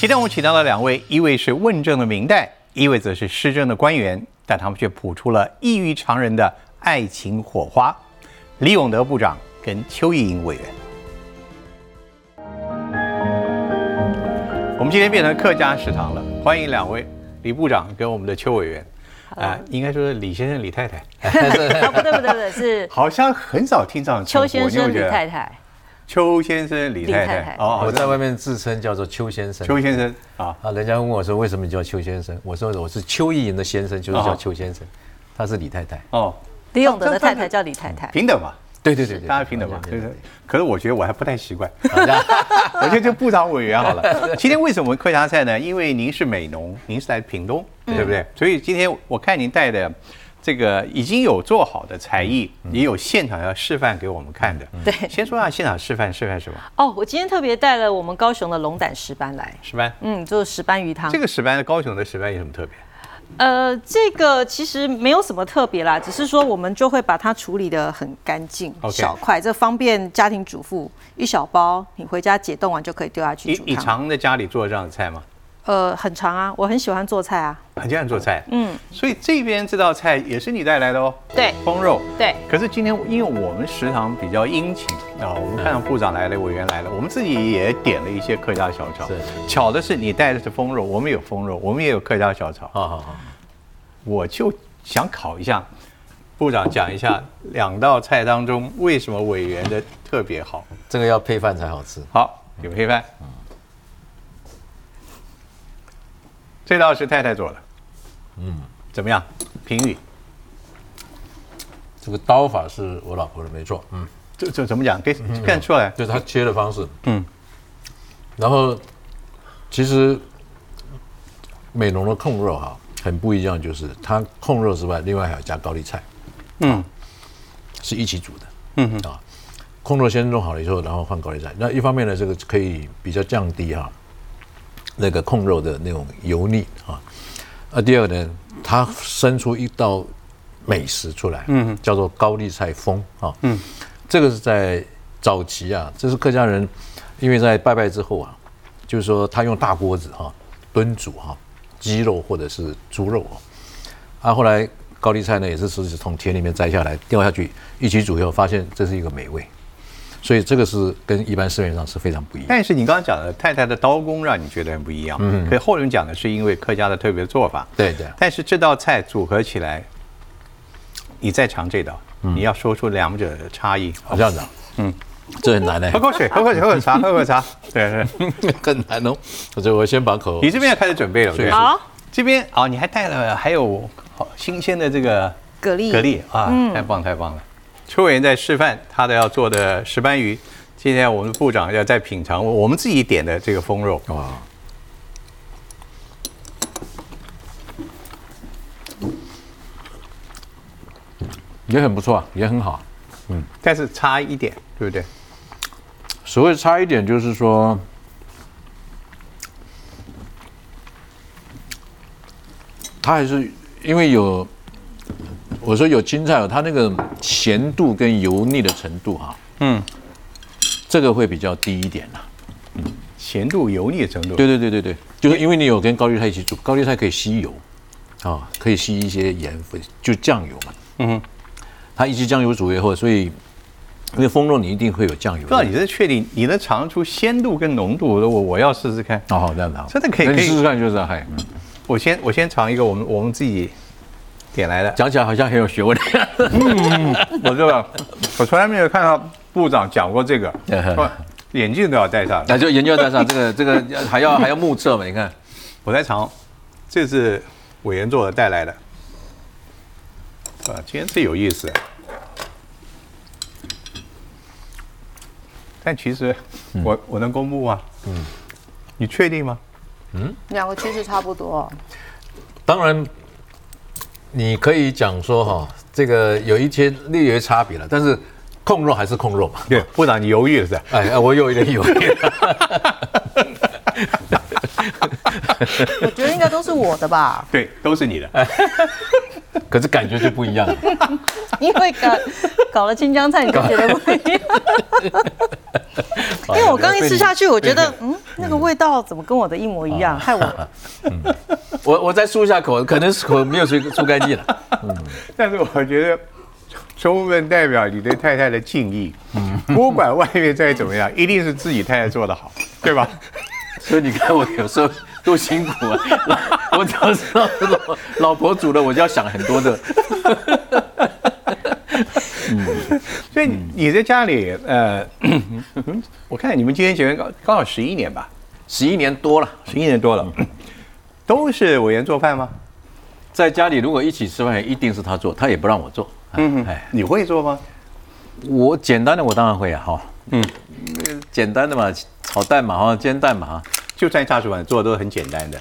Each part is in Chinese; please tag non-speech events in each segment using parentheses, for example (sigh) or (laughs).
今天我们请到了两位，一位是问政的明代，一位则是施政的官员，但他们却谱出了异于常人的爱情火花。李永德部长跟邱意莹委员，我们今天变成客家食堂了，欢迎两位，李部长跟我们的邱委员。啊，应该说是李先生、李太太。啊，不对不对不对，是 (laughs) 好像很少听到邱先生、李太太。邱先生、李太太。哦，我在外面自称叫做邱先生。邱先生啊，啊，人家问我说为什么叫邱先生，我说我是邱意莹的先生，就是叫邱先生。他是李太太。哦，李永德的太太叫李太太。平等嘛？对对对，大家平等嘛？对对。可是我觉得我还不太习惯。(laughs) (laughs) 我觉得就部长委员好了。今天为什么客家菜呢？因为您是美农，您是来屏东，对不对？所以今天我看您带的。这个已经有做好的才艺，也有现场要示范给我们看的。对，先说下现场示范，示范什么？哦，我今天特别带了我们高雄的龙胆石斑来。石斑，嗯，就是石斑鱼汤。这个石斑，高雄的石斑有什么特别？呃，这个其实没有什么特别啦，只是说我们就会把它处理的很干净，小块，这方便家庭主妇一小包，你回家解冻完就可以丢下去煮你常在家里做这样的菜吗？呃，很长啊，我很喜欢做菜啊，很喜欢做菜，嗯，所以这边这道菜也是你带来的哦，对，风肉，对。可是今天因为我们食堂比较殷勤啊，我们看到部长来了，委员来了，我们自己也点了一些客家小炒。是，巧的是你带的是风肉，我们有风肉，我们也有客家小炒。好好好，我就想考一下部长，讲一下两道菜当中为什么委员的特别好？这个要配饭才好吃。好，有配饭。这道是太太做的，嗯，怎么样？评语。这个刀法是我老婆的，没错。嗯，这这怎么讲？给看出来，就是她切的方式。嗯。然后，其实美浓的控肉哈很不一样，就是它控肉之外，另外还要加高丽菜。嗯。是一起煮的。嗯哼。啊，控肉先弄好了以后，然后换高丽菜。那一方面呢，这个可以比较降低哈。那个控肉的那种油腻啊，啊，第二呢，它生出一道美食出来，嗯，叫做高丽菜风啊，嗯，这个是在早期啊，这是客家人，因为在拜拜之后啊，就是说他用大锅子哈炖煮哈鸡肉或者是猪肉啊，啊，后来高丽菜呢也是是从田里面摘下来掉下去一起煮以后，发现这是一个美味。所以这个是跟一般市面上是非常不一样。但是你刚刚讲的太太的刀工让你觉得很不一样。嗯。可后人讲的是因为客家的特别做法。对对。但是这道菜组合起来，你再尝这道，你要说出两者的差异。好这样子。嗯。这很难的。喝口水，喝口水，喝口茶，(laughs) 喝口茶。对对。很难哦。我这我先把口。你这边要开始准备了。对。好。这边哦，你还带了还有好新鲜的这个蛤蜊。蛤蜊啊，太棒太棒了。邱委员在示范他的要做的石斑鱼，今天我们部长要再品尝我们自己点的这个风肉哇，也很不错，也很好，嗯，但是差一点，对不对？所谓差一点，就是说，它还是因为有。我说有青菜哦，它那个咸度跟油腻的程度哈，嗯，这个会比较低一点啦。嗯，咸度、油腻的程度。对对对对对，就是因为你有跟高丽菜一起煮，高丽菜可以吸油，啊，可以吸一些盐分，就酱油嘛。嗯哼，它一起酱油煮以后，所以因为风肉你一定会有酱油。不知道你是确定你能尝出鲜度跟浓度？我我要试试看。哦，好这样子，真的可以可以试试看，就是嗨。我先我先尝一个，我们我们自己。点来的，讲起来好像很有学问。嗯，我这个我从来没有看到部长讲过这个，眼镜都要戴上。那就眼镜要戴上，这个 (laughs) 这个还要还要目测嘛？你看，我在场，这是委员做的带来的，啊，今天最有意思。但其实我我能公布吗？嗯，你确定吗？嗯，两个趋势差不多。当然。你可以讲说哈，这个有一些略有差别了，但是控肉还是控肉嘛。对，不然你犹豫了是吧？(laughs) 哎，我有一点犹豫。(laughs) 我觉得应该都是我的吧。对，都是你的。(laughs) (laughs) 可是感觉就不一样了。(laughs) 因为搞搞了青江菜，你就觉得不一样。(laughs) 因为我刚一吃下去，我觉得嗯，那个味道怎么跟我的一模一样，害我。我我再漱一下口，可能是口没有漱漱干净了。嗯，但是我觉得充分代表你对太太的敬意。嗯，不管外面再怎么样，一定是自己太太做的好，对吧？所以你看我有时候。多辛苦啊！(laughs) 我只要知道老老婆煮的，我就要想很多的。(laughs) 嗯，所以你在家里，呃，(coughs) 我看你们今天结婚刚刚好十一年吧，十一年多了，十一年多了，都是委员做饭吗？在家里如果一起吃饭，一定是他做，他也不让我做。嗯，哎，你会做吗？我简单的我当然会啊，哈，嗯，简单的嘛，炒蛋嘛，哈，煎蛋嘛，哈。就在炸薯饭做的都很简单的，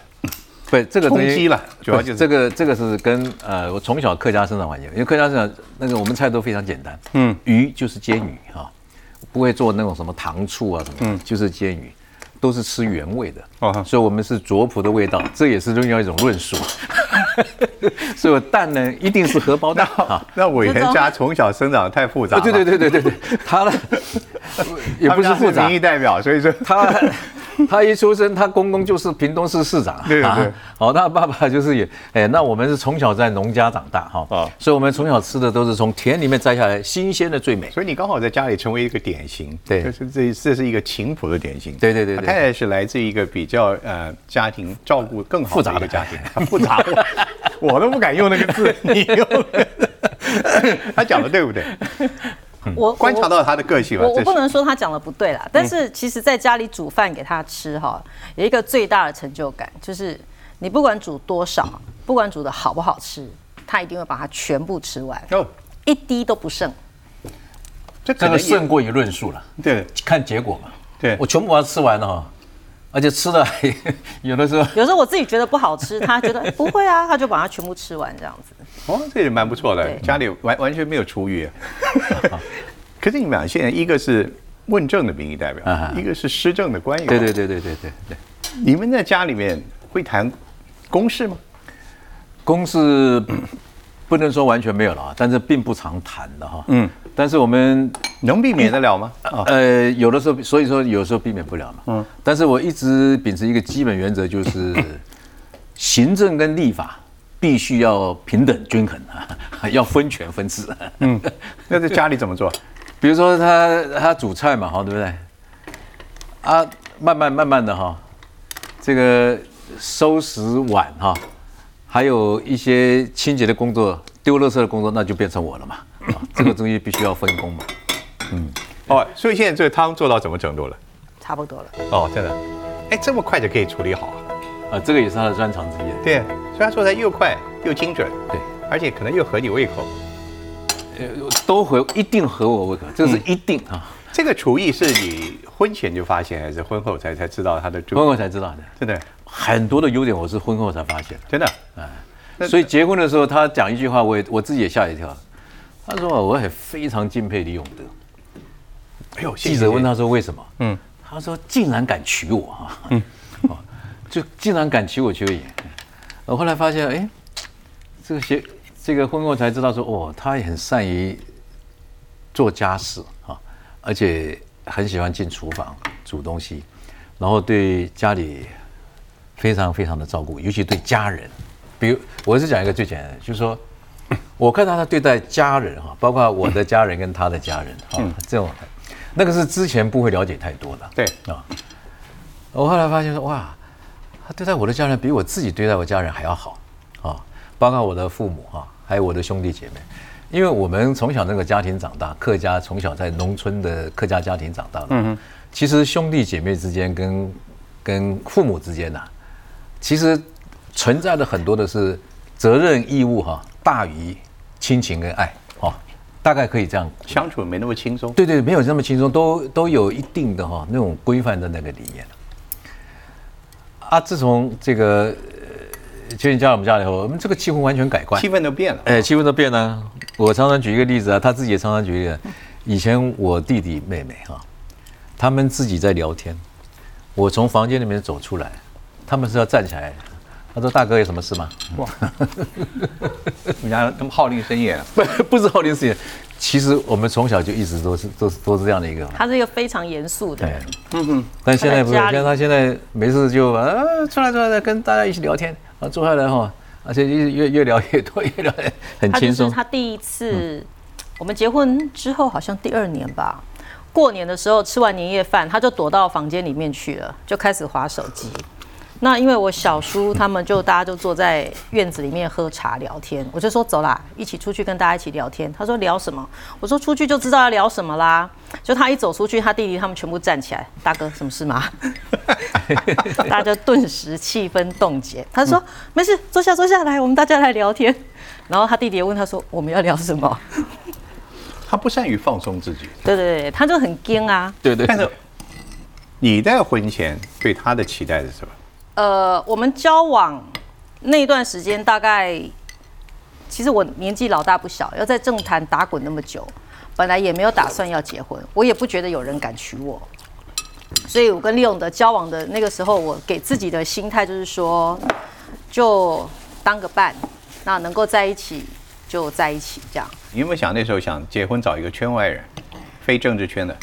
对这个东西了，主要就是。这个这个是跟呃我从小客家生长环境，因为客家生长那个我们菜都非常简单，嗯，鱼就是煎鱼哈，不会做那种什么糖醋啊什么，嗯，就是煎鱼，都是吃原味的，哦，所以我们是卓朴的味道，(laughs) 这也是另外一种论述。(laughs) 所以蛋呢，一定是荷包蛋 (laughs) 啊。那委员家从小生长太复杂，对对对对对对，他呢也不是复杂，民意代表，所以说他。(laughs) 他一出生，他公公就是屏东市市长，对对。好，他爸爸就是也，哎，那我们是从小在农家长大哈，啊，所以我们从小吃的都是从田里面摘下来新鲜的最美。所以你刚好在家里成为一个典型，对，就是这这是一个勤朴的典型，对对对。太太是来自一个比较呃家庭照顾更好 (laughs) 复杂的家庭，复杂，我都不敢用那个字，你用，(laughs) 他讲的对不对？我观察到他的个性我我不能说他讲的不对啦，但是其实在家里煮饭给他吃哈，有一个最大的成就感，就是你不管煮多少，不管煮的好不好吃，他一定会把它全部吃完，一滴都不剩。这这个胜过于论述了，对，看结果嘛。对，我全部把它吃完了哈，而且吃的 (laughs) 有的时候，(laughs) 有时候我自己觉得不好吃，他觉得不会啊，他就把它全部吃完这样子。哦，这也蛮不错的，家里完完全没有厨余。(laughs) 可是你们俩现在一个是问政的民意代表，一个是施政的官员。对对对对对对对。你们在家里面会谈公事吗？公事 (coughs) 不能说完全没有了啊，但是并不常谈的哈。嗯。但是我们能避免得了吗？呃，有的时候，所以说有时候避免不了嘛。嗯。但是我一直秉持一个基本原则，就是 (laughs) 行政跟立法。必须要平等均衡啊，(laughs) 要分权分治。嗯，那在家里怎么做？(laughs) 比如说他他煮菜嘛，哈，对不对？啊，慢慢慢慢的哈，这个收拾碗哈，还有一些清洁的工作、丢垃圾的工作，那就变成我了嘛。啊，这个东西必须要分工嘛。嗯，哦，所以现在这个汤做到什么程度了？差不多了。哦，真的？哎，这么快就可以处理好？啊，啊这个也是他的专长之一。对，所以他做的又快又精准，对，而且可能又合你胃口。呃，都合，一定合我胃口，这是一定啊。这个厨艺是你婚前就发现，还是婚后才才知道他的？婚后才知道的，真的。很多的优点我是婚后才发现，真的。哎，所以结婚的时候他讲一句话，我也我自己也吓一跳。他说我也非常敬佩李永德。哎呦，记者问他说为什么？嗯，他说竟然敢娶我啊。嗯。(laughs) 就竟然敢娶我邱莹，我后来发现，哎，这个学这个婚后才知道说，哦，他也很善于做家事啊，而且很喜欢进厨房煮东西，然后对家里非常非常的照顾，尤其对家人。比如，我是讲一个最简单的，就是说，(laughs) 我看到他对待家人哈，包括我的家人跟他的家人哈，这种那个是之前不会了解太多的。对啊，我后来发现说，哇。他对待我的家人比我自己对待我家人还要好，啊，包括我的父母哈，还有我的兄弟姐妹，因为我们从小那个家庭长大，客家从小在农村的客家家庭长大的，嗯哼，其实兄弟姐妹之间跟跟父母之间呐，其实存在的很多的是责任义务哈，大于亲情跟爱，哈，大概可以这样相处没那么轻松，对对，没有那么轻松，都都有一定的哈那种规范的那个理念。啊！自从这个秋瑾加入我们家以后，我们这个气氛完全改观，气氛都变了。哎，气氛都变了。我常常举一个例子啊，他自己也常常举一个。以前我弟弟妹妹哈，他们自己在聊天，我从房间里面走出来，他们是要站起来，他说大哥有什么事吗？哇，(laughs) 人家那么号令深夜，不 (laughs) 不是号令深夜。其实我们从小就一直都是都是都是这样的一个。他是一个非常严肃的人。嗯哼。但现在不是，像他现在没事就啊出来出来跟大家一起聊天啊坐下来哈，而且越越越聊越多，越聊越很轻松。他第一次，我们结婚之后好像第二年吧，过年的时候吃完年夜饭，他就躲到房间里面去了，就开始划手机。那因为我小叔他们就大家就坐在院子里面喝茶聊天，我就说走啦，一起出去跟大家一起聊天。他说聊什么？我说出去就知道要聊什么啦。就他一走出去，他弟弟他们全部站起来，大哥什么事吗？大家顿时气氛冻结。他说没事，坐下坐下来，我们大家来聊天。然后他弟弟问他说我们要聊什么？他不善于放松自己。对对对，他就很惊啊。对对。但是你在婚前对他的期待是什么？呃，我们交往那段时间，大概其实我年纪老大不小，要在政坛打滚那么久，本来也没有打算要结婚，我也不觉得有人敢娶我，所以我跟利用的交往的那个时候，我给自己的心态就是说，就当个伴，那能够在一起就在一起这样。你有没有想那时候想结婚找一个圈外人，非政治圈的？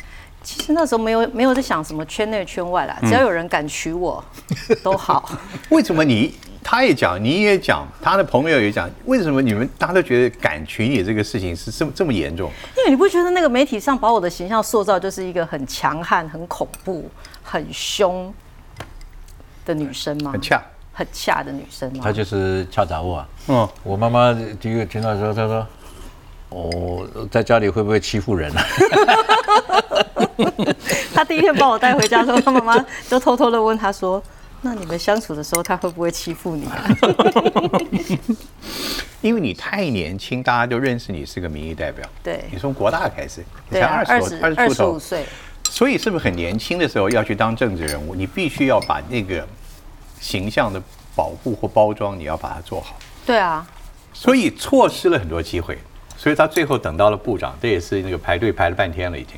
其实那时候没有没有在想什么圈内圈外啦，只要有人敢娶我，(laughs) 都好。为什么你他也讲，你也讲，他的朋友也讲，为什么你们大家都觉得敢娶你这个事情是这么这么严重？因为你不觉得那个媒体上把我的形象塑造就是一个很强悍、很恐怖、很凶的女生吗？很恰，很恰的女生吗？她就是恰杂物啊。嗯，我妈妈第一个听到时候，她说。哦，在家里会不会欺负人啊？(laughs) 他第一天把我带回家的时候，他妈妈就偷偷的问他说：“那你们相处的时候，他会不会欺负你？” (laughs) 因为你太年轻，大家就认识你是个民意代表。对，你从国大开始，你才二十二十五岁，所以是不是很年轻的时候要去当政治人物？你必须要把那个形象的保护或包装，你要把它做好。对啊，所以错失了很多机会。所以他最后等到了部长，这也是那个排队排了半天了，已经。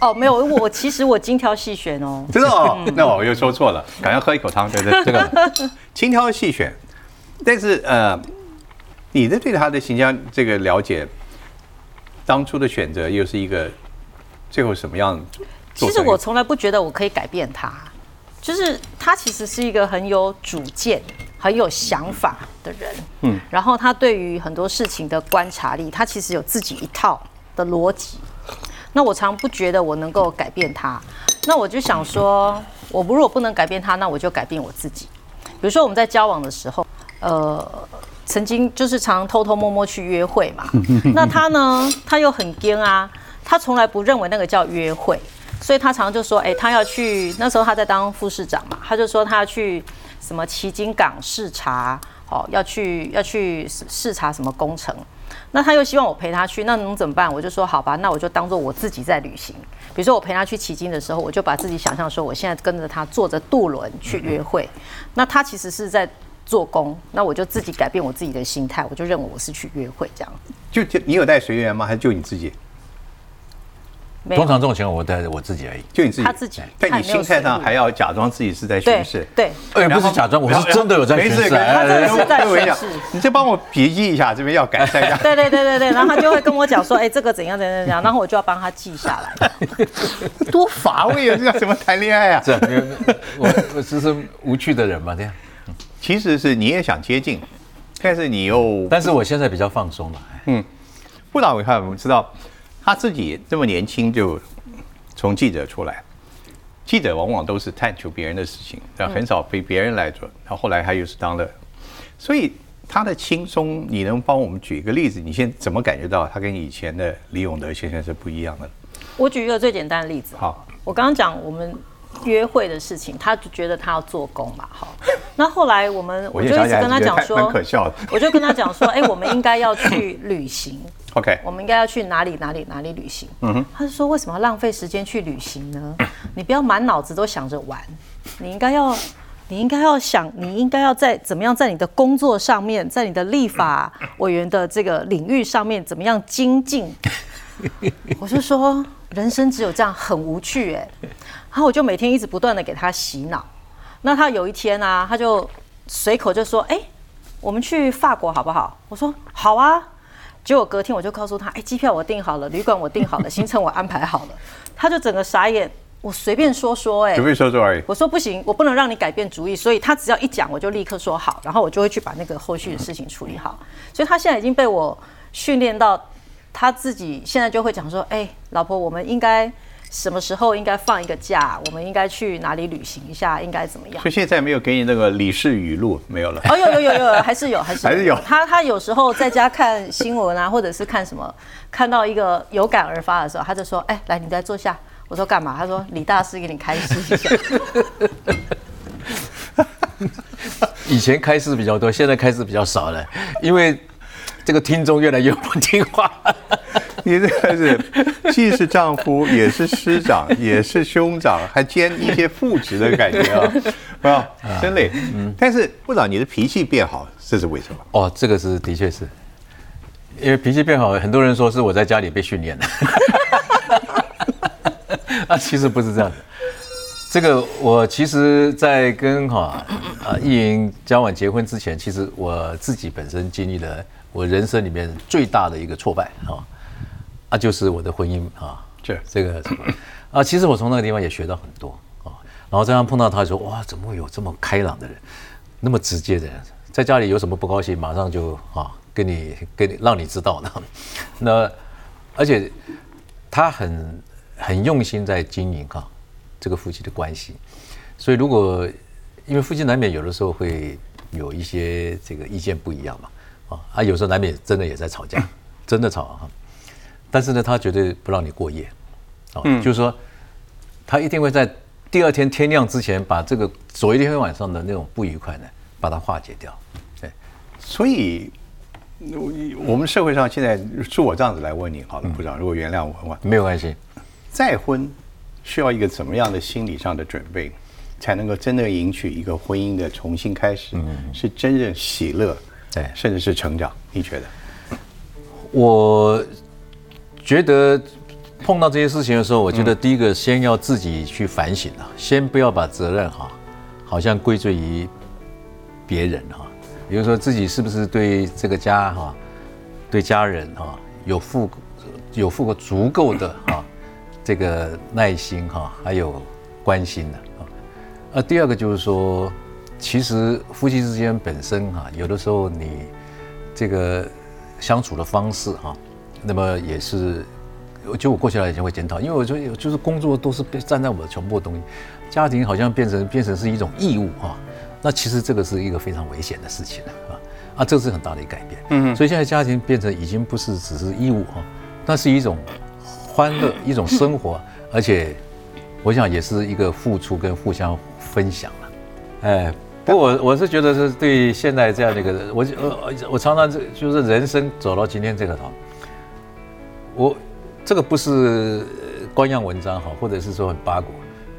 哦，没有，我其实我精挑细选哦。真的哦，那我又说错了，赶快喝一口汤，对对，(laughs) 这个精挑细选。但是呃，你的对他的形象这个了解，当初的选择又是一个最后什么样？其实我从来不觉得我可以改变他，就是他其实是一个很有主见。很有想法的人，嗯，然后他对于很多事情的观察力，他其实有自己一套的逻辑。那我常不觉得我能够改变他，那我就想说，我如果不能改变他，那我就改变我自己。比如说我们在交往的时候，呃，曾经就是常偷偷摸摸去约会嘛。(laughs) 那他呢，他又很惊啊，他从来不认为那个叫约会，所以他常常就说，哎，他要去。那时候他在当副市长嘛，他就说他要去。什么旗津港视察，哦，要去要去视察什么工程，那他又希望我陪他去，那能怎么办？我就说好吧，那我就当做我自己在旅行。比如说我陪他去旗津的时候，我就把自己想象说，我现在跟着他坐着渡轮去约会，那他其实是在做工，那我就自己改变我自己的心态，我就认为我是去约会这样。就就你有带随员吗？还是就你自己？通常这种情况，我带着我自己而已，就你自己。他自己，在你心态上还要假装自己是在巡视。对，哎，不是假装，我是真的有在巡视。他真的是在巡视。你再帮我笔记一下，这边要改善一下。对对对对对，然后他就会跟我讲说，哎，这个怎样怎样怎样，然后我就要帮他记下来。多乏味啊！这叫什么谈恋爱啊？这我我只是无趣的人嘛，这样。其实是你也想接近，但是你又……但是我现在比较放松了。嗯，不然我看我们知道。他自己这么年轻就从记者出来，记者往往都是探求别人的事情，但很少被别人来做。他后来他又是当了，所以他的轻松，你能帮我们举一个例子？你现在怎么感觉到他跟以前的李永德先生是不一样的？我举一个最简单的例子。好，我刚刚讲我们约会的事情，他就觉得他要做工嘛。好，(laughs) 那后来我们我就一直跟他讲说，可笑。我就跟他讲说，(laughs) 哎，我们应该要去旅行。OK，我们应该要去哪里哪里哪里旅行？嗯哼，他就说为什么要浪费时间去旅行呢？(laughs) 你不要满脑子都想着玩，你应该要，你应该要想，你应该要在怎么样在你的工作上面，在你的立法委员的这个领域上面怎么样精进？(laughs) 我就说人生只有这样很无趣哎，然后我就每天一直不断的给他洗脑。那他有一天啊，他就随口就说：“哎，我们去法国好不好？”我说：“好啊。”结果隔天我就告诉他：“哎，机票我订好了，旅馆我订好了，行程我安排好了。(laughs) ”他就整个傻眼。我随便说说，哎，随便说说而已。我说不行，我不能让你改变主意。所以他只要一讲，我就立刻说好，然后我就会去把那个后续的事情处理好。所以他现在已经被我训练到，他自己现在就会讲说：“哎，老婆，我们应该。”什么时候应该放一个假？我们应该去哪里旅行一下？应该怎么样？所以现在没有给你那个理事语录没有了？哦，有有有 (laughs) 有，还是有，还是还是有。他他有时候在家看新闻啊，或者是看什么，看到一个有感而发的时候，他就说：“哎，来，你再坐下。”我说：“干嘛？”他说：“李大师给你开示一下。”以前开示比较多，现在开示比较少了，因为这个听众越来越不听话。(laughs) 你这个是既是丈夫，也是师长，(laughs) 也是兄长，还兼一些副职的感觉啊！不要真累。嗯，但是部长，你的脾气变好，这是为什么？哦，这个是的确是，因为脾气变好，很多人说是我在家里被训练的。(laughs) 啊，其实不是这样的。这个我其实，在跟哈啊意莹交往结婚之前，其实我自己本身经历了我人生里面最大的一个挫败啊。那就是我的婚姻啊，这这个啊，其实我从那个地方也学到很多啊。然后这样碰到他说，哇，怎么会有这么开朗的人，那么直接的人，在家里有什么不高兴，马上就啊跟你跟你让你知道的。(laughs) 那而且他很很用心在经营哈这个夫妻的关系。所以如果因为夫妻难免有的时候会有一些这个意见不一样嘛啊啊，有时候难免真的也在吵架，真的吵哈。但是呢，他绝对不让你过夜，哦，就是说，他一定会在第二天天亮之前，把这个昨一天晚上的那种不愉快呢，把它化解掉。对，所以，我们社会上现在，就我这样子来问你，好了，部长，如果原谅我，没有关系。再婚需要一个怎么样的心理上的准备，才能够真的迎娶一个婚姻的重新开始，嗯是真正喜乐，对，甚至是成长？你觉得？我。觉得碰到这些事情的时候，我觉得第一个先要自己去反省啊，先不要把责任哈，好像归罪于别人哈。比如说自己是不是对这个家哈，对家人哈有付有付过足够的哈这个耐心哈，还有关心的啊。呃，第二个就是说，其实夫妻之间本身哈，有的时候你这个相处的方式哈。那么也是，就我过去来以前会检讨，因为我觉得就是工作都是被站在我的全部的东西，家庭好像变成变成是一种义务啊，那其实这个是一个非常危险的事情了啊啊，这是很大的一个改变。嗯，所以现在家庭变成已经不是只是义务哈，那是一种欢乐，一种生活，而且我想也是一个付出跟互相分享了。哎，不过我我是觉得是对现在这样的一个，我我我常常这就是人生走到今天这个头。我这个不是官样文章哈，或者是说很八卦，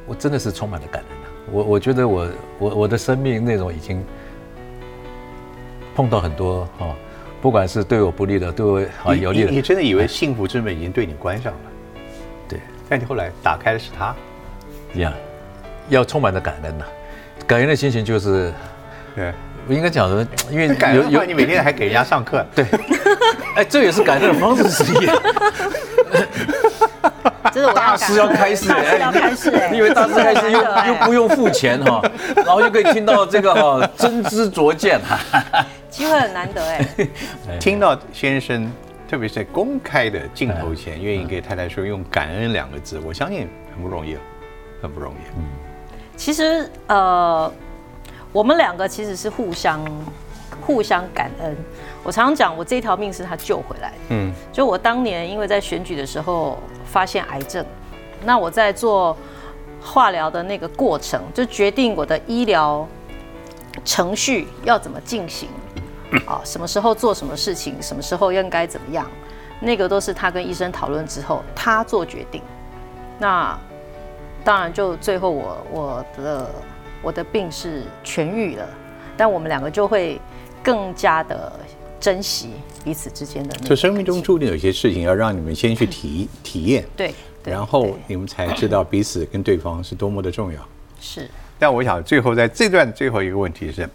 我真的是充满了感恩的。我我觉得我我我的生命内容已经碰到很多哈，不管是对我不利的，对我好有利的。你真的以为幸福之门已经对你关上了？对，但你后来打开的是它。呀，要充满着感恩呐，感恩的心情就是，对。我应该讲的，因为有有你每天还给人家上课，对，哎，这也是感恩的方式之一。(laughs) 这是大师要开始，要开始，你以为大师开始又 (laughs) 又不用付钱哈，然后就可以听到这个哈真知灼见哈，(laughs) 机会很难得哎。听到先生，特别是在公开的镜头前，愿意给太太说用感恩两个字，我相信很不容易，很不容易。嗯，其实呃。我们两个其实是互相互相感恩。我常常讲，我这条命是他救回来的。嗯，就我当年因为在选举的时候发现癌症，那我在做化疗的那个过程，就决定我的医疗程序要怎么进行，啊，什么时候做什么事情，什么时候应该怎么样，那个都是他跟医生讨论之后他做决定。那当然，就最后我我的。我的病是痊愈了，但我们两个就会更加的珍惜彼此之间的。就生命中注定有些事情要让你们先去体体验，对，然后你们才知道彼此跟对方是多么的重要。是。但我想最后在这段最后一个问题是，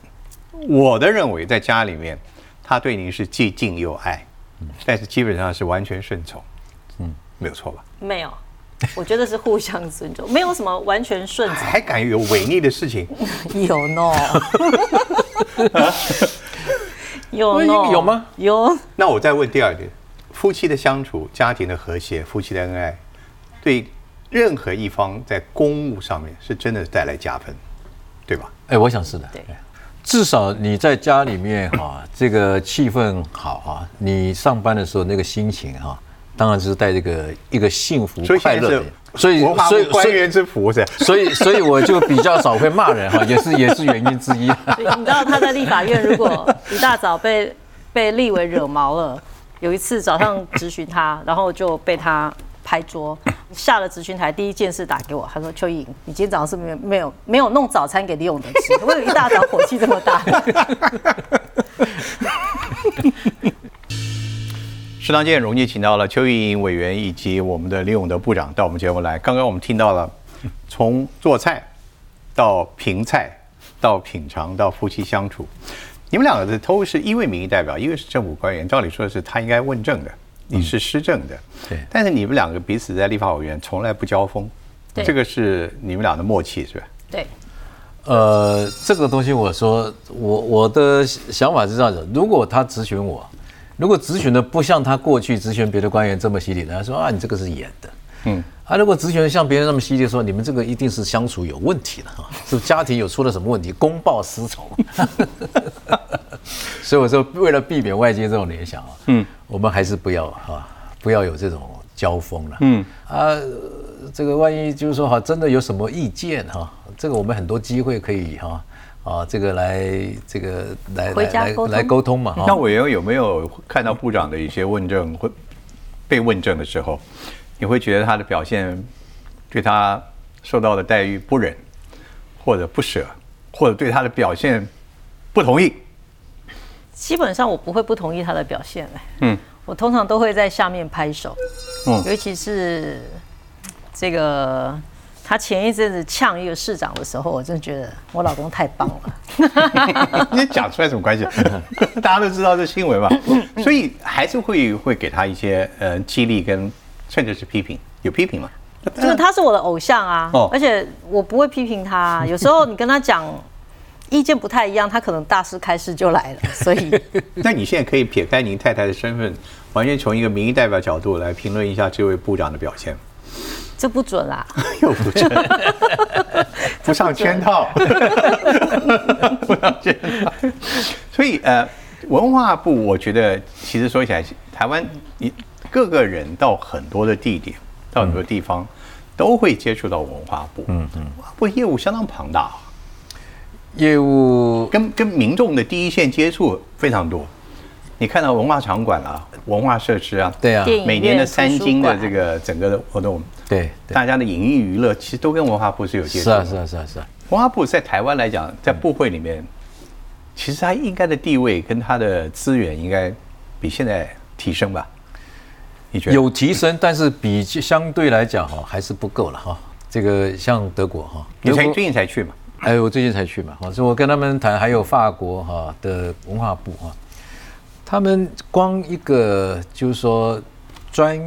我的认为，在家里面，他对您是既敬又爱，但是基本上是完全顺从，嗯，没有错吧？没有，我觉得是互相尊重，没有什么完全顺从。还敢有违逆的事情？(laughs) 有呢。(laughs) (laughs) 有有吗？有。那我再问第二点：夫妻的相处、家庭的和谐、夫妻的恩爱，对任何一方在公务上面是真的带来加分，对吧？哎，我想是的。对，至少你在家里面哈，(coughs) 这个气氛好哈，你上班的时候那个心情哈，当然是带这个一个幸福快乐的。所以，所以所以官员之福是，所以，所以我就比较少会骂人哈，也是也是原因之一。你知道他在立法院，如果一大早被被立委惹毛了，有一次早上质询他，然后就被他拍桌，下了质询台，第一件事打给我，他说：“邱颖，你今天早上是没有没有没有弄早餐给李永德吃？我有一大早火气这么大。(laughs) ” (laughs) 食堂见，荣幸请到了邱玉莹委员以及我们的李永德部长到我们节目来。刚刚我们听到了从做菜到评菜到品尝到夫妻相处，你们两个的都是一位民意代表，一个是政府官员。照理说是他应该问政的，你是施政的。对。但是你们两个彼此在立法委员从来不交锋，这个是你们俩的默契，是吧？对。呃，这个东西我说，我我的想法是这样子：如果他咨询我。如果咨询的不像他过去咨询别的官员这么犀利，他说啊，你这个是演的。嗯，啊，如果咨询像别人那么犀利，说你们这个一定是相处有问题的哈，(laughs) 是家庭有出了什么问题，公报私仇。(laughs) 所以我说，为了避免外界这种联想啊，嗯，我们还是不要哈，不要有这种交锋了。嗯，啊，这个万一就是说哈，真的有什么意见哈，这个我们很多机会可以哈。啊，这个来，这个来来来来沟通嘛。那委员有没有看到部长的一些问政会被问政的时候，你会觉得他的表现对他受到的待遇不忍，或者不舍，或者对他的表现不同意？基本上我不会不同意他的表现嗯，我通常都会在下面拍手。嗯，尤其是这个。他前一阵子呛一个市长的时候，我真的觉得我老公太棒了。(laughs) 你讲出来什么关系？(laughs) 大家都知道这新闻嘛，(laughs) 所以还是会会给他一些呃激励跟甚至是批评，有批评吗？这个他是我的偶像啊，而且我不会批评他。有时候你跟他讲意见不太一样，他可能大师开示就来了。所以，那你现在可以撇开您太太的身份，完全从一个民意代表角度来评论一下这位部长的表现。这不准啦！(laughs) 又不准，(laughs) 不上圈套，(laughs) 不上圈套。所以呃，文化部我觉得其实说起来，台湾你各个人到很多的地点，到很多地方都会接触到文化部。嗯嗯，文化部业务相当庞大，业务跟跟民众的第一线接触非常多。你看到文化场馆啊，文化设施啊，对啊，每年的三金的这个整个的活动，对，大家的影艺娱乐其实都跟文化部是有接触。是啊，是啊，是啊，是啊。文化部在台湾来讲，在部会里面，其实它应该的地位跟它的资源应该比现在提升吧？你觉得？有提升，但是比相对来讲哈，还是不够了哈。这个像德国哈，你才最近才去嘛？哎，我最近才去嘛，所以我跟他们谈，还有法国哈的文化部哈。他们光一个就是说专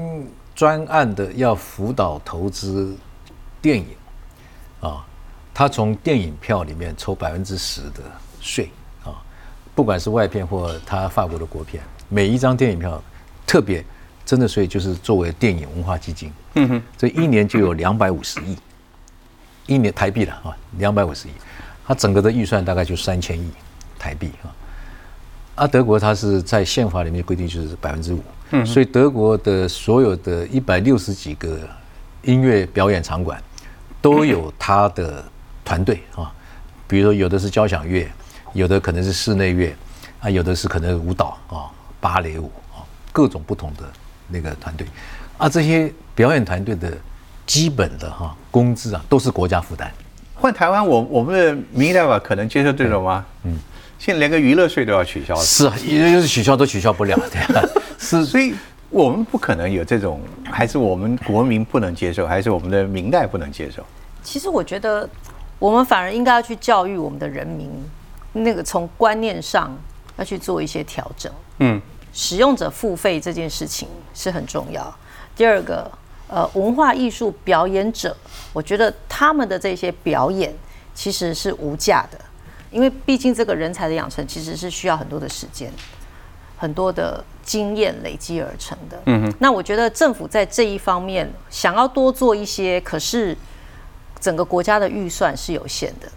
专案的要辅导投资电影啊，他从电影票里面抽百分之十的税啊，不管是外片或他法国的国片，每一张电影票特别真的税就是作为电影文化基金，嗯哼，这一年就有两百五十亿，一年台币了啊，两百五十亿，他整个的预算大概就三千亿台币啊。啊，德国它是在宪法里面规定就是百分之五，嗯，所以德国的所有的一百六十几个音乐表演场馆都有它的团队啊，比如说有的是交响乐，有的可能是室内乐，啊，有的是可能舞蹈啊，芭蕾舞啊，各种不同的那个团队，啊，这些表演团队的基本的哈工资啊都是国家负担。换台湾，我我们的民意代表可能接受这种吗？嗯。现在连个娱乐税都要取消了，是啊，就是取消都取消不了的，(laughs) 是，所以我们不可能有这种，还是我们国民不能接受，还是我们的明代不能接受？其实我觉得，我们反而应该要去教育我们的人民，那个从观念上要去做一些调整。嗯，使用者付费这件事情是很重要。第二个，呃，文化艺术表演者，我觉得他们的这些表演其实是无价的，因为毕竟这个人才的养成其实是需要很多的时间，很多的经验累积而成的。嗯哼。那我觉得政府在这一方面想要多做一些，可是整个国家的预算是有限的。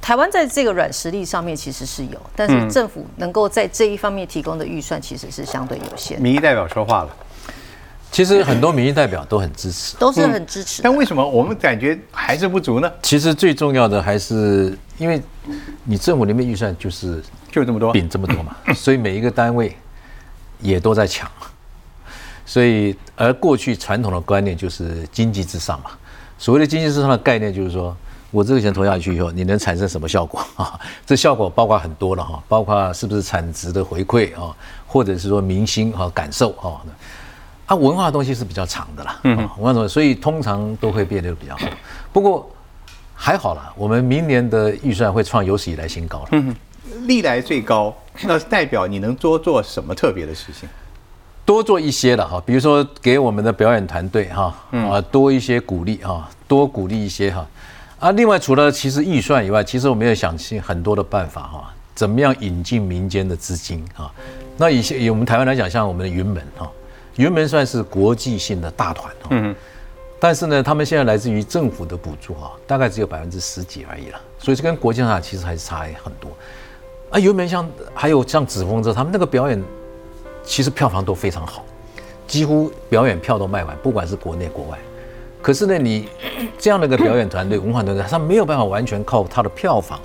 台湾在这个软实力上面其实是有，但是政府能够在这一方面提供的预算其实是相对有限。民意代表说话了。其实很多民意代表都很支持，(laughs) 都是很支持。但为什么我们感觉还是不足呢？其实最重要的还是因为你政府里面预算就是就这么多，饼这么多嘛，(laughs) 所以每一个单位也都在抢。所以而过去传统的观念就是经济至上嘛。所谓的经济至上的概念就是说我这个钱投下去以后，你能产生什么效果啊？(laughs) 这效果包括很多了哈，包括是不是产值的回馈啊，或者是说民心啊感受啊。啊，文化的东西是比较长的啦，嗯，文化东西，所以通常都会变得比较好。不过还好啦，我们明年的预算会创有史以来新高了，嗯，历来最高。那代表你能多做什么特别的事情？多做一些了哈，比如说给我们的表演团队哈，啊，多一些鼓励哈，多鼓励一些哈。啊，另外除了其实预算以外，其实我们也想尽很多的办法哈，怎么样引进民间的资金啊？那以以我们台湾来讲，像我们的云门哈。原本算是国际性的大团哦，但是呢，他们现在来自于政府的补助啊，大概只有百分之十几而已了，所以这跟国际上其实还是差很多。啊，原本像还有像紫峰这他们那个表演，其实票房都非常好，几乎表演票都卖完，不管是国内国外。可是呢，你这样的一个表演团队、文化团队，他没有办法完全靠他的票房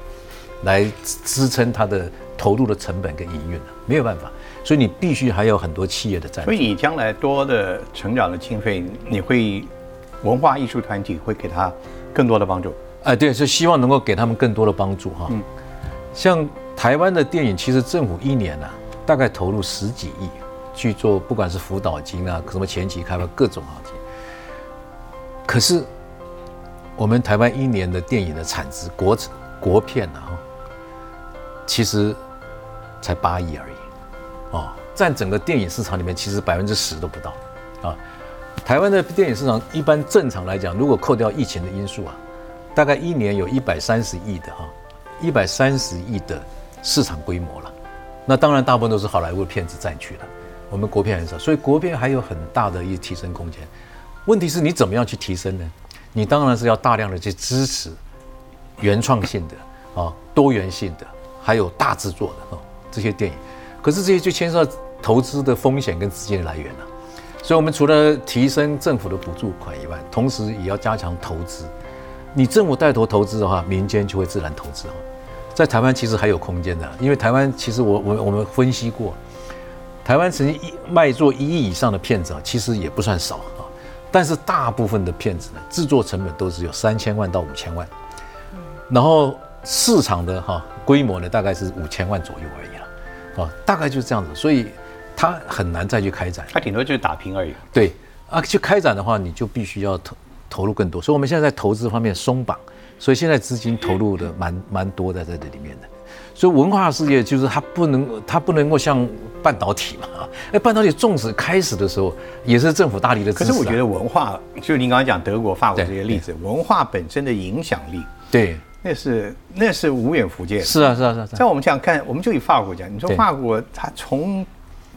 来支撑他的投入的成本跟营运没有办法。所以你必须还有很多企业的赞助。所以你将来多的成长的经费，你会文化艺术团体会给他更多的帮助。哎，对，是希望能够给他们更多的帮助哈。嗯。像台湾的电影，其实政府一年呢，大概投入十几亿去做，不管是辅导金啊，什么前期开发各种啊。可是我们台湾一年的电影的产值，国国片呢，哈，其实才八亿而已。哦，占整个电影市场里面，其实百分之十都不到，啊，台湾的电影市场一般正常来讲，如果扣掉疫情的因素啊，大概一年有一百三十亿的哈，一百三十亿的市场规模了。那当然大部分都是好莱坞的片子占据了，我们国片很少，所以国片还有很大的一提升空间。问题是你怎么样去提升呢？你当然是要大量的去支持原创性的啊，多元性的，还有大制作的啊这些电影。可是这些就牵涉到投资的风险跟资金的来源了，所以，我们除了提升政府的补助款以外，同时也要加强投资。你政府带头投资的话，民间就会自然投资哦。在台湾其实还有空间的，因为台湾其实我我我们分析过，台湾曾经一卖做一亿以上的片子啊，其实也不算少啊。但是大部分的片子呢，制作成本都是有三千万到五千万，然后市场的哈规模呢，大概是五千万左右而已。哦，大概就是这样子，所以它很难再去开展，它顶多就是打平而已。对啊，去开展的话，你就必须要投投入更多。所以我们现在在投资方面松绑，所以现在资金投入的蛮蛮多在这里面的。所以文化事业就是它不能它不能够像半导体嘛，哎，半导体种植开始的时候也是政府大力的支持。可是我觉得文化，就您刚刚讲德国、法国这些例子，文化本身的影响力，对。那是那是无远弗届。是啊是啊是啊。在我们这样看，我们就以法国讲，你说法国，它从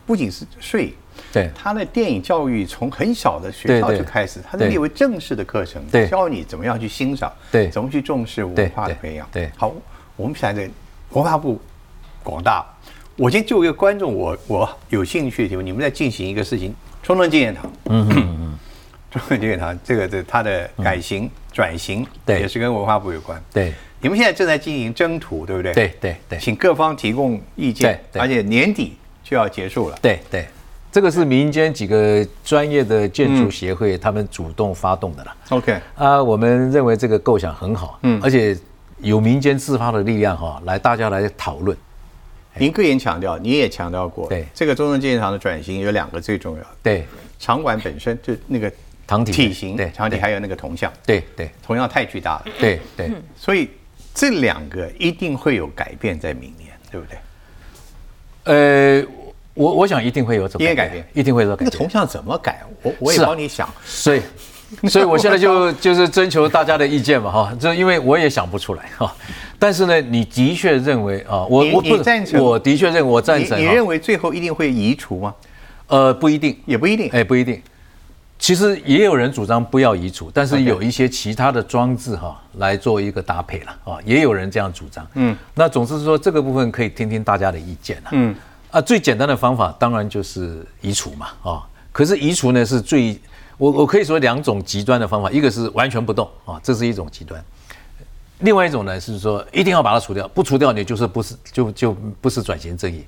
不仅是税，对，它的电影教育从很小的学校就开始，它是列为正式的课程，教你怎么样去欣赏，对，怎么去重视文化的培养。对，好，我们现在文化部广大，我先就一个观众，我我有兴趣的地方，你们在进行一个事情，冲浪纪念堂。嗯嗯嗯。中央纪念堂这个这它的改型转型，对，也是跟文化部有关。对，你们现在正在进行征途，对不对？对对对，请各方提供意见，而且年底就要结束了。对对，这个是民间几个专业的建筑协会他们主动发动的了。OK，啊，我们认为这个构想很好，嗯，而且有民间自发的力量哈，来大家来讨论。您个人强调，你也强调过，对这个中正纪念堂的转型有两个最重要的，对，场馆本身就那个。堂体体型对，场体还有那个铜像，对对，铜像太巨大了，对对，所以这两个一定会有改变在明年，对不对？呃，我我想一定会有怎么改变，一定会有改变。那个铜像怎么改？我我也帮你想。所以，所以我现在就就是征求大家的意见嘛，哈，这因为我也想不出来哈。但是呢，你的确认为啊，我我不赞成，我的确认我赞成。你认为最后一定会移除吗？呃，不一定，也不一定，哎，不一定。其实也有人主张不要移除，但是有一些其他的装置哈来做一个搭配了啊，也有人这样主张。嗯，那总之是说这个部分可以听听大家的意见了。嗯，啊，最简单的方法当然就是移除嘛啊，可是移除呢是最我我可以说两种极端的方法，一个是完全不动啊，这是一种极端；另外一种呢是说一定要把它除掉，不除掉你就是不是就就不是转型正义。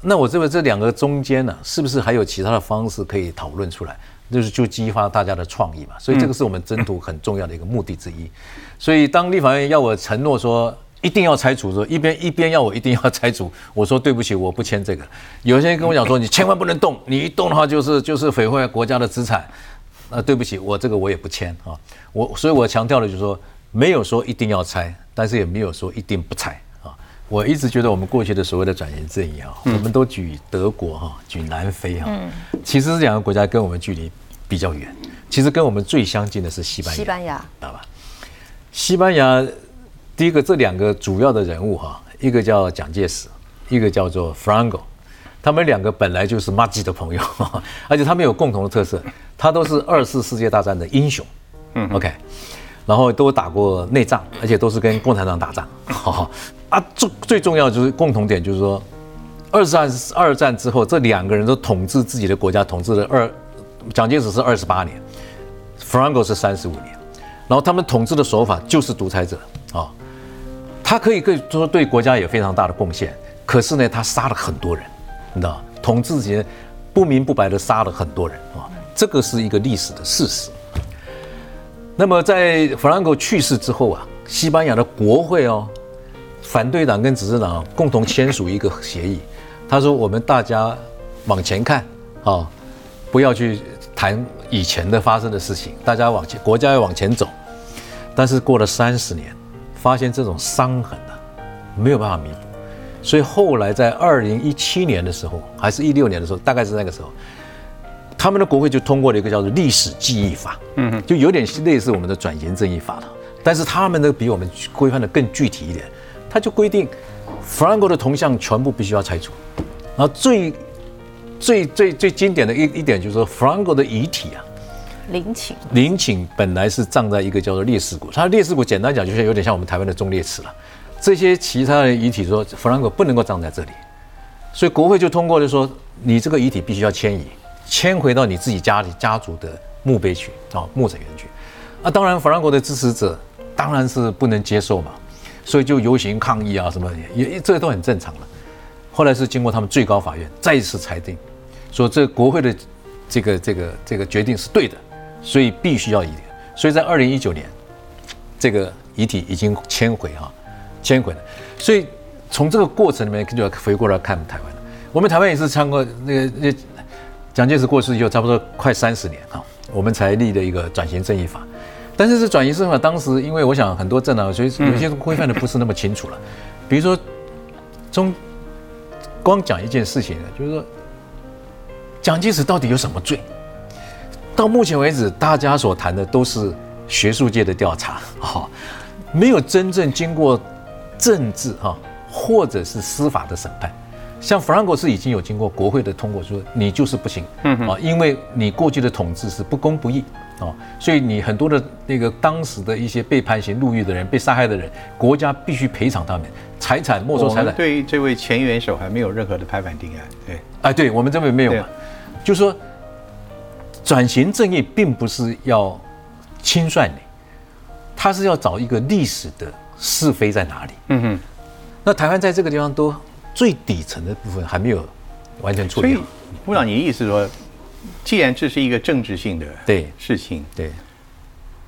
那我认为这两个中间呢，是不是还有其他的方式可以讨论出来？就是就激发大家的创意嘛，所以这个是我们征途很重要的一个目的之一。所以当立法院要我承诺说一定要拆除的时候，一边一边要我一定要拆除，我说对不起，我不签这个。有些人跟我讲说你千万不能动，你一动的话就是就是毁坏国家的资产。那对不起，我这个我也不签啊。我所以我强调的就是说，没有说一定要拆，但是也没有说一定不拆。我一直觉得我们过去的所谓的转型正义啊，我们都举德国哈，举南非哈，其实这两个国家跟我们距离比较远。其实跟我们最相近的是西班牙，西班牙，知道吧？西班牙第一个这两个主要的人物哈，一个叫蒋介石，一个叫做 Franco，他们两个本来就是马基的朋友，(laughs) 而且他们有共同的特色，他都是二次世界大战的英雄。嗯，OK。然后都打过内战，而且都是跟共产党打仗。(laughs) 啊，最最重要的就是共同点，就是说，二战二战之后，这两个人都统治自己的国家，统治了二，蒋介石是二十八年，Franco 是三十五年，然后他们统治的手法就是独裁者。啊，他可以可以说对国家有非常大的贡献，可是呢，他杀了很多人，你知道，统治前不明不白的杀了很多人。啊，这个是一个历史的事实。那么在弗兰克去世之后啊，西班牙的国会哦，反对党跟执政党共同签署一个协议，他说我们大家往前看啊，不要去谈以前的发生的事情，大家往前，国家要往前走。但是过了三十年，发现这种伤痕啊，没有办法弥补，所以后来在二零一七年的时候，还是一六年的时候，大概是那个时候。他们的国会就通过了一个叫做历史记忆法，嗯，就有点类似我们的转型正义法了，但是他们的比我们规范的更具体一点，他就规定弗兰克的铜像全部必须要拆除，然后最最最最经典的一一点就是说弗兰克的遗体啊，陵寝，陵寝本来是葬在一个叫做烈士谷，他的烈士谷简单讲就是有点像我们台湾的忠烈祠了，这些其他的遗体说弗兰克不能够葬在这里，所以国会就通过了说你这个遗体必须要迁移。迁回到你自己家里家族的墓碑去啊，墓葬园去。啊，当然，法兰国的支持者当然是不能接受嘛，所以就游行抗议啊，什么也这都很正常了。后来是经过他们最高法院再一次裁定，说这国会的这个这个这个决定是对的，所以必须要移。所以在二零一九年，这个遗体已经迁回哈，迁回了。所以从这个过程里面就要回过来看台湾了。我们台湾也是参过那个那。蒋介石过世以后，差不多快三十年啊，我们才立的一个转型正义法。但是这转型正义法当时，因为我想很多政党，所以有些规范的不是那么清楚了。比如说，中光讲一件事情呢，就是说，蒋介石到底有什么罪？到目前为止，大家所谈的都是学术界的调查，哈，没有真正经过政治哈，或者是司法的审判。像弗兰克是已经有经过国会的通过，说你就是不行，啊，因为你过去的统治是不公不义，啊，所以你很多的那个当时的一些被判刑入狱的人、被杀害的人，国家必须赔偿他们财产，没收财产。对这位前元首还没有任何的拍板定案，对，哎，对我们这边没有，就说转型正义并不是要清算你，他是要找一个历史的是非在哪里。嗯哼，那台湾在这个地方都。最底层的部分还没有完全处理。所以，部长，你的意思说，既然这是一个政治性的对。事情，对，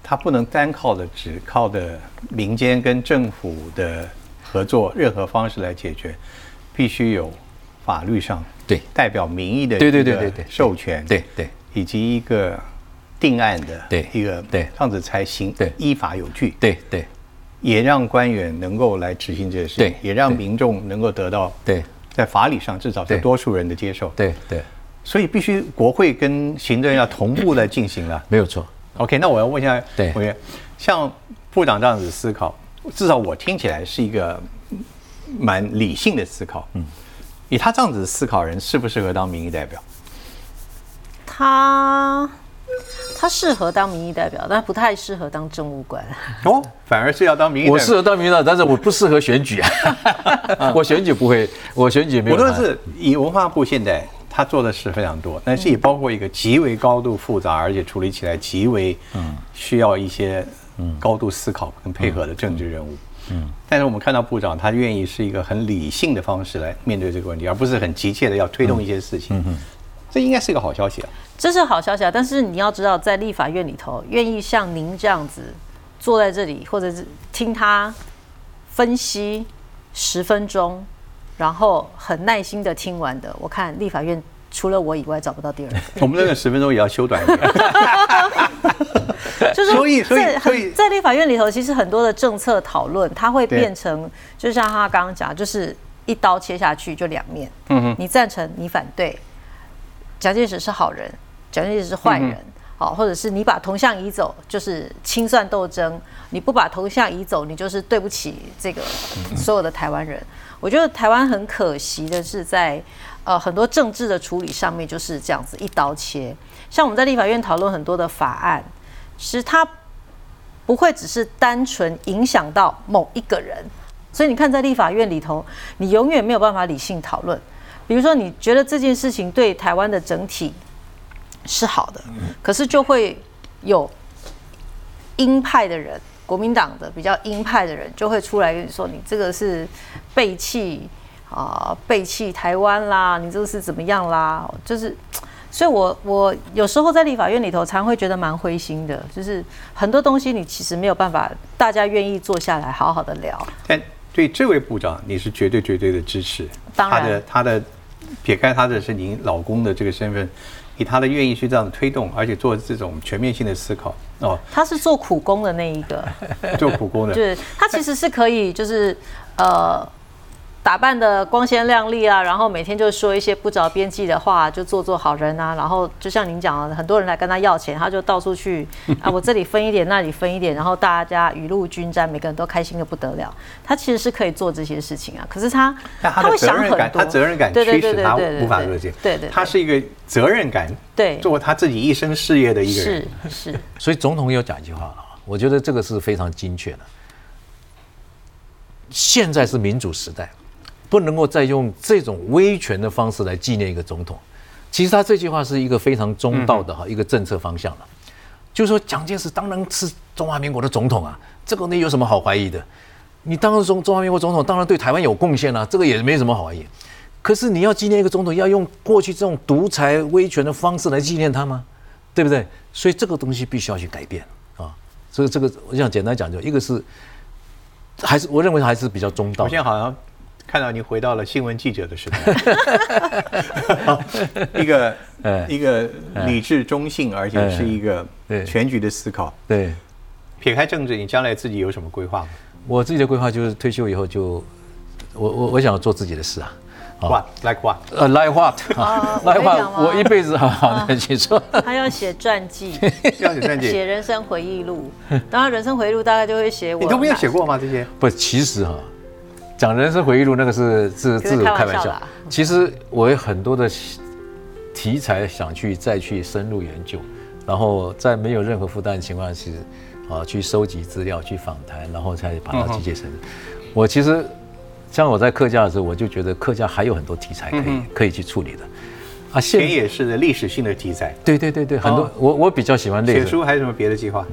它不能单靠的只靠的民间跟政府的合作任何方式来解决，必须有法律上对。代表民意的对对对对对授权对对，以及一个定案的对一个对，这样子才行对。依法有据。对对。也让官员能够来执行这些事情，也让民众能够得到对，在法理上至少是多数人的接受。对对，所以必须国会跟行政要同步的进行了。没有错。OK，那我要问一下，对，像部长这样子思考，至少我听起来是一个蛮理性的思考。嗯，以他这样子思考人，适不适合当民意代表？他他适合当民意代表，但不太适合当政务官。哦，反而是要当民意。我适合当民意代表，但是我不适合选举啊。(laughs) 我选举不会，我选举没有。我说是以文化部现在他做的事非常多，但是也包括一个极为高度复杂，而且处理起来极为嗯需要一些嗯高度思考跟配合的政治任务。嗯，但是我们看到部长他愿意是一个很理性的方式来面对这个问题，而不是很急切的要推动一些事情。嗯这应该是一个好消息啊。这是好消息啊！但是你要知道，在立法院里头，愿意像您这样子坐在这里，或者是听他分析十分钟，然后很耐心的听完的，我看立法院除了我以外找不到第二个。(laughs) 我们这个十分钟也要修短一点。(laughs) (laughs) 就是所以所以所以在立法院里头，其实很多的政策讨论，它会变成就像他刚刚讲，就是一刀切下去就两面。嗯哼，你赞成，你反对，蒋介石是好人。蒋介石是坏人，好，或者是你把铜像移走，就是清算斗争；你不把铜像移走，你就是对不起这个所有的台湾人。我觉得台湾很可惜的是，在呃很多政治的处理上面就是这样子一刀切。像我们在立法院讨论很多的法案，其实它不会只是单纯影响到某一个人，所以你看在立法院里头，你永远没有办法理性讨论。比如说，你觉得这件事情对台湾的整体。是好的，可是就会有鹰派的人，国民党的比较鹰派的人就会出来跟你说：“你这个是背弃啊，背弃台湾啦，你这个是怎么样啦？”就是，所以我我有时候在立法院里头，常会觉得蛮灰心的，就是很多东西你其实没有办法，大家愿意坐下来好好的聊。但对这位部长，你是绝对绝对的支持，他的他的撇开他的是您老公的这个身份。以他的愿意去这样推动，而且做这种全面性的思考哦，他是做苦工的那一个，(laughs) 做苦工的，就是他其实是可以，就是呃。打扮的光鲜亮丽啊，然后每天就说一些不着边际的话，就做做好人啊。然后就像您讲的，很多人来跟他要钱，他就到处去 (laughs) 啊，我这里分一点，那里分一点，然后大家雨露均沾，每个人都开心的不得了。他其实是可以做这些事情啊，可是他他会想很多，他责任感驱使他无法做这些。对对，他是一个责任感对做他自己一生事业的一个人。是是。所以总统有讲一句话啊，我觉得这个是非常精确的。现在是民主时代。不能够再用这种威权的方式来纪念一个总统。其实他这句话是一个非常中道的哈一个政策方向了，就是说蒋介石当然是中华民国的总统啊，这个你有什么好怀疑的？你当然中中华民国总统，当然对台湾有贡献啊，这个也没什么好怀疑。可是你要纪念一个总统，要用过去这种独裁威权的方式来纪念他吗？对不对？所以这个东西必须要去改变啊。所以这个我想简单讲，就一个是还是我认为还是比较中道。我现在好像。看到你回到了新闻记者的时代，(laughs) 一个一个理智中性，而且是一个全局的思考。对，撇开政治，你将来自己有什么规划吗？我自己的规划就是退休以后就，我我我想要做自己的事啊。What like what？呃，like what？like (laughs) what？我一辈子好好的去做。他要写传记，要写传记，写人生回忆录。当然，人生回忆录大概就会写我。你都没有写过吗？这些？不，其实哈。讲人生回忆录那个是自自主开玩笑，其实我有很多的题材想去再去深入研究，然后在没有任何负担的情况下，啊去收集资料去访谈，然后才把它集结成。我其实像我在客家的时候，我就觉得客家还有很多题材可以可以去处理的啊，田野式的历史性的题材。对对对对，很多我我比较喜欢写书，还有什么别的计划？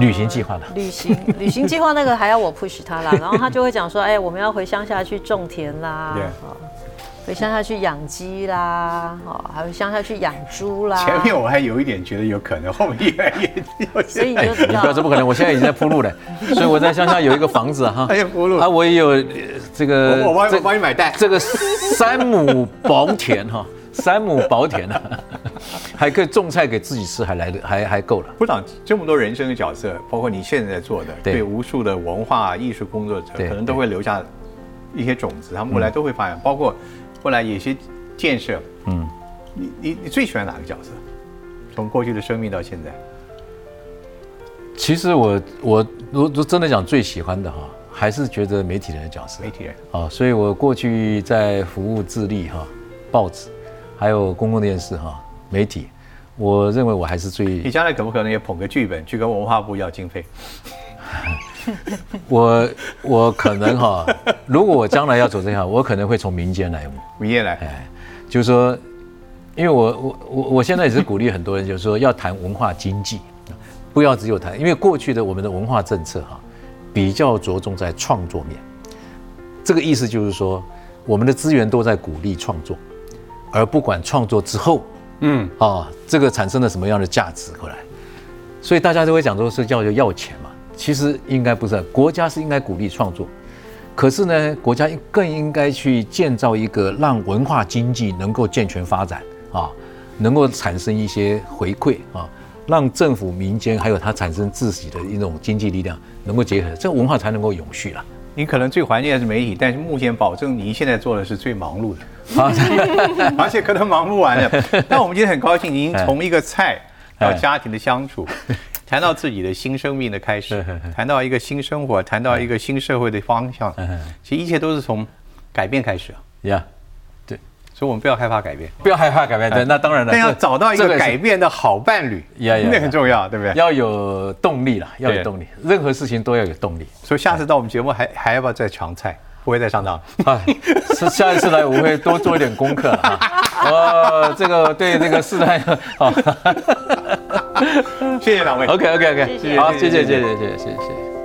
旅行计划的旅行旅行计划那个还要我 push 他啦，(laughs) 然后他就会讲说，哎，我们要回乡下去种田啦，回乡下去养鸡啦，哦，还有乡下去养猪啦。前面我还有一点觉得有可能，后面越来越，所以你就你不要说不可能，我现在已经在铺路了，(laughs) 所以我在乡下有一个房子哈，还有铺路。啊，我也有这个，我帮我帮你买袋，这个三亩薄田哈。三亩薄田啊，(laughs) 还可以种菜给自己吃，还来的还还够了。部长这么多人生的角色，包括你现在在做的，对无数的文化艺术工作者，可能都会留下一些种子，他们未来都会发展。包括未来有些建设，嗯，你你你最喜欢哪个角色？从过去的生命到现在，其实我我如果真的讲最喜欢的哈。还是觉得媒体人的角色，媒体人啊，所以我过去在服务智利哈，报纸，还有公共电视哈，媒体，我认为我还是最。你将来可不可能也捧个剧本去跟文化部要经费？(laughs) 我我可能哈，如果我将来要走这条，我可能会从民间来。民间来，哎，就是说，因为我我我我现在也是鼓励很多人，就是说要谈文化经济，不要只有谈，因为过去的我们的文化政策哈。比较着重在创作面，这个意思就是说，我们的资源都在鼓励创作，而不管创作之后，嗯啊，这个产生了什么样的价值过来，所以大家都会讲说是叫做要钱嘛，其实应该不是，国家是应该鼓励创作，可是呢，国家更应该去建造一个让文化经济能够健全发展啊，能够产生一些回馈啊。让政府、民间还有它产生自己的一种经济力量能够结合，这个文化才能够永续了。你可能最怀念的是媒体，但是目前保证您现在做的是最忙碌的，啊，(laughs) 而且可能忙不完的。(laughs) 但我们今天很高兴，您从一个菜到家庭的相处，谈到自己的新生命的开始，谈到一个新生活，谈到一个新社会的方向，其实一切都是从改变开始啊。Yeah。所以，我们不要害怕改变，不要害怕改变。对，那当然了。但要找到一个改变的好伴侣，那很重要，对不对？要有动力了，要有动力。任何事情都要有动力。所以，下次到我们节目还还要不要再尝菜？不会再上当。哎下一次来，我会多做一点功课啊。(laughs) 哦，这个对这个试探 (laughs) 好。谢谢两位。OK OK OK，谢谢，好，谢谢谢谢谢谢谢谢。